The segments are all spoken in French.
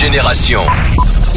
Génération.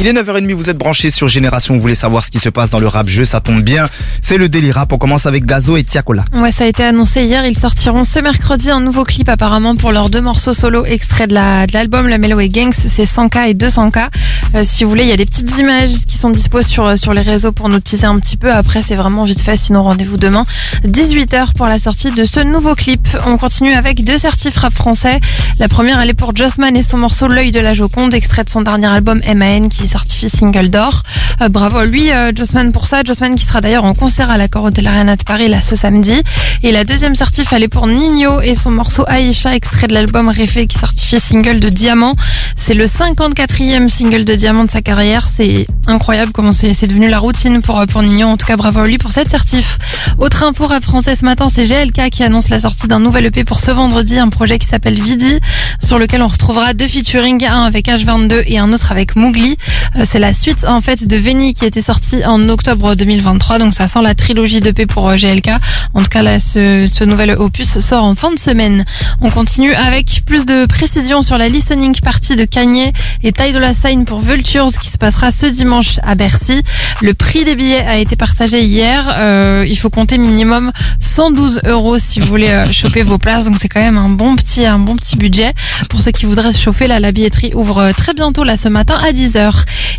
Il est 9h30, vous êtes branchés sur Génération, vous voulez savoir ce qui se passe dans le rap jeu, ça tombe bien. C'est le délire rap, on commence avec Gazo et Tiakola. Ouais, ça a été annoncé hier. Ils sortiront ce mercredi un nouveau clip apparemment pour leurs deux morceaux solo extraits de la- de l'album La Mellow et Gangs. C'est 100K et 200K. Euh, si vous voulez, il y a des petites images qui sont dispo sur, sur les réseaux pour nous teaser un petit peu. Après, c'est vraiment vite fait. Sinon, rendez-vous demain. 18h pour la sortie de ce nouveau clip. On continue avec deux certifs rap français. La première, elle est pour Jossman et son morceau L'œil de la Joconde, extrait de son dernier album MAN qui est certifié single d'or. Euh, bravo à lui, euh, pour ça. Jossman qui sera d'ailleurs en concert à l'accord de l'Arena de Paris là ce samedi. Et la deuxième certif, elle pour Nino et son morceau Aïcha, extrait de l'album Réfé qui certifié single de diamant. C'est le 54e single de diamant de sa carrière. C'est incroyable comment c'est c'est devenu la routine pour, euh, pour Nino. En tout cas, bravo à lui pour cette certif. Autre info rap français ce matin, c'est GLK qui annonce la sortie d'un nouvel EP pour ce vendredi, un projet qui s'appelle Vidi, sur lequel on retrouvera deux featuring, un avec H22 et un autre avec Mougli. C'est la suite en fait de Veni qui était sorti en octobre 2023, donc ça sent la trilogie d'EP pour euh, GLK. En tout cas là, ce, ce nouvel opus sort en fin de semaine. On continue avec plus de précision sur la listening party de Kanye et Ty Dolla Sign pour Vultures qui se passera ce dimanche à Bercy. Le prix des billets a été partagé hier. Euh, il faut compter minimum 112 euros si vous voulez euh, choper vos places. Donc c'est quand même un bon petit, un bon petit budget. Pour ceux qui voudraient se chauffer, là, la billetterie ouvre euh, très bientôt là ce matin à 10h.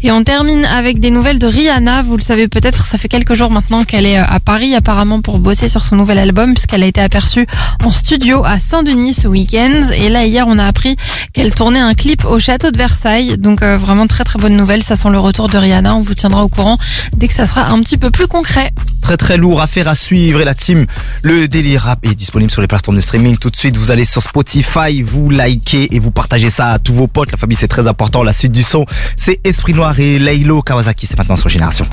Et on termine avec des nouvelles de Rihanna. Vous le savez peut-être, ça fait quelques jours maintenant qu'elle est euh, à Paris apparemment pour bosser sur son nouvel album puisqu'elle a été aperçue en studio à Saint-Denis ce week-end. Et là hier, on a appris qu'elle tournait un clip au château de Versailles. Donc euh, vraiment très très bonne nouvelle. Ça sent le retour de Rihanna. On vous tiendra au courant dès que ça sera un petit peu plus concret. Très très lourd, affaire à suivre et la team, le délire rap est disponible sur les plateformes de streaming. Tout de suite, vous allez sur Spotify, vous likez et vous partagez ça à tous vos potes. La famille, c'est très important. La suite du son, c'est Esprit Noir et Laylo Kawasaki. C'est maintenant sur Génération.